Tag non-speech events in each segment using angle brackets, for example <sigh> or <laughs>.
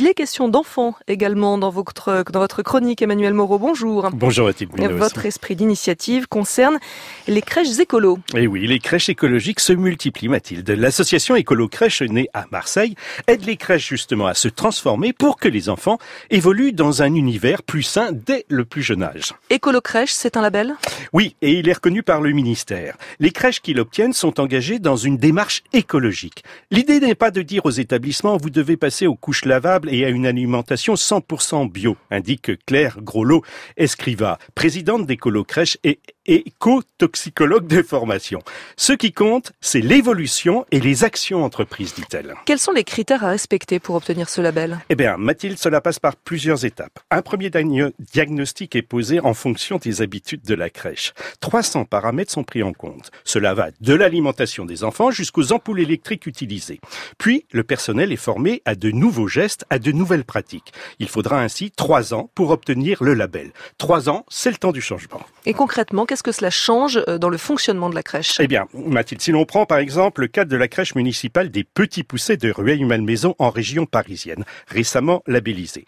Il est question d'enfants également dans votre, dans votre chronique, Emmanuel Moreau. Bonjour. Bonjour Mathilde. Votre esprit d'initiative concerne les crèches écolo. Eh oui, les crèches écologiques se multiplient, Mathilde. L'association Écolo Crèche, née à Marseille, aide les crèches justement à se transformer pour que les enfants évoluent dans un univers plus sain dès le plus jeune âge. Écolo Crèche, c'est un label? Oui, et il est reconnu par le ministère. Les crèches qui l'obtiennent sont engagées dans une démarche écologique. L'idée n'est pas de dire aux établissements vous devez passer aux couches lavables et à une alimentation 100% bio, indique Claire Groslot, escriva, présidente d'Écolo Crèche et éco-toxicologue de formation. Ce qui compte, c'est l'évolution et les actions entreprises, dit-elle. Quels sont les critères à respecter pour obtenir ce label? Eh bien, Mathilde, cela passe par plusieurs étapes. Un premier diagnostic est posé en fonction des habitudes de la crèche. 300 paramètres sont pris en compte. Cela va de l'alimentation des enfants jusqu'aux ampoules électriques utilisées. Puis, le personnel est formé à de nouveaux gestes, à de nouvelles pratiques. Il faudra ainsi trois ans pour obtenir le label. Trois ans, c'est le temps du changement. Et concrètement, qu'est-ce que cela change euh, dans le fonctionnement de la crèche? Eh bien, Mathilde, si l'on prend par exemple le cadre de la crèche municipale des Petits Poussets de Rueil-Malmaison en région parisienne, récemment labellisée.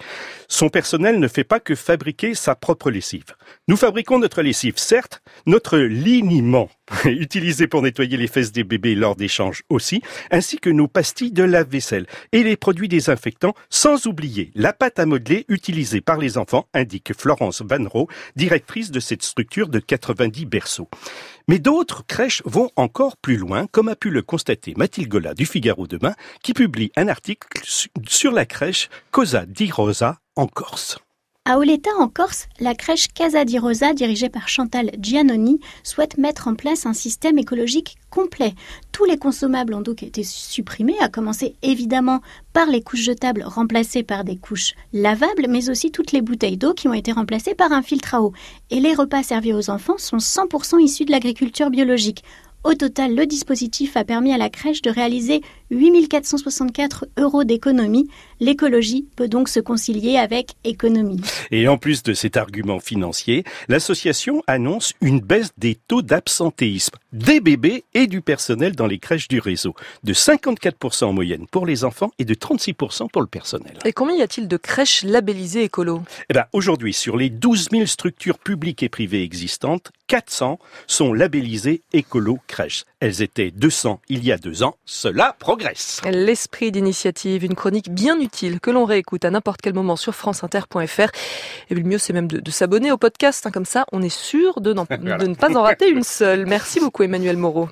Son personnel ne fait pas que fabriquer sa propre lessive. Nous fabriquons notre lessive, certes, notre liniment <laughs> utilisé pour nettoyer les fesses des bébés lors d'échanges aussi, ainsi que nos pastilles de lave-vaisselle et les produits désinfectants, sans oublier la pâte à modeler utilisée par les enfants, indique Florence Vanro, directrice de cette structure de 90 berceaux. Mais d'autres crèches vont encore plus loin, comme a pu le constater Mathilde Gola du Figaro demain, qui publie un article sur la crèche Cosa di Rosa en Corse. À Oleta, en Corse, la crèche Casa di Rosa, dirigée par Chantal Giannoni, souhaite mettre en place un système écologique complet. Tous les consommables ont donc été supprimés, à commencer évidemment par les couches jetables remplacées par des couches lavables, mais aussi toutes les bouteilles d'eau qui ont été remplacées par un filtre à eau. Et les repas servis aux enfants sont 100% issus de l'agriculture biologique. Au total, le dispositif a permis à la crèche de réaliser 8464 euros d'économie. L'écologie peut donc se concilier avec économie. Et en plus de cet argument financier, l'association annonce une baisse des taux d'absentéisme des bébés et du personnel dans les crèches du réseau, de 54% en moyenne pour les enfants et de 36% pour le personnel. Et combien y a-t-il de crèches labellisées écolo? Eh ben, Aujourd'hui, sur les 12 000 structures publiques et privées existantes, 400 sont labellisées écolo crèches. Elles étaient 200 il y a deux ans. Cela progresse. L'esprit d'initiative, une chronique bien utile que l'on réécoute à n'importe quel moment sur franceinter.fr. Et le mieux, c'est même de, s'abonner au podcast. Hein. comme ça, on est sûr de, <laughs> de ne pas en rater une seule. Merci beaucoup, Emmanuel Moreau.